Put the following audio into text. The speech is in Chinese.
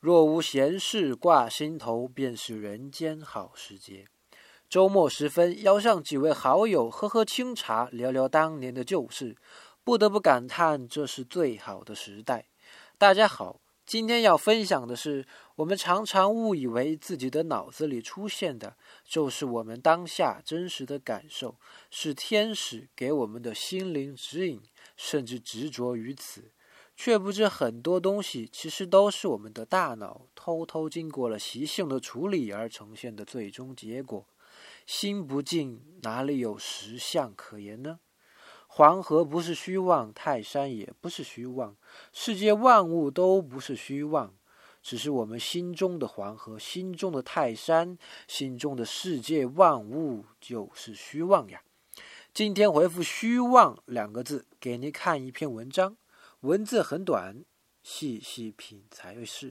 若无闲事挂心头，便是人间好时节。周末时分，邀上几位好友喝喝清茶，聊聊当年的旧事，不得不感叹这是最好的时代。大家好，今天要分享的是，我们常常误以为自己的脑子里出现的就是我们当下真实的感受，是天使给我们的心灵指引，甚至执着于此。却不知很多东西其实都是我们的大脑偷偷经过了习性的处理而呈现的最终结果。心不静，哪里有实相可言呢？黄河不是虚妄，泰山也不是虚妄，世界万物都不是虚妄，只是我们心中的黄河、心中的泰山、心中的世界万物就是虚妄呀。今天回复“虚妄”两个字，给您看一篇文章。文字很短，细细品才是。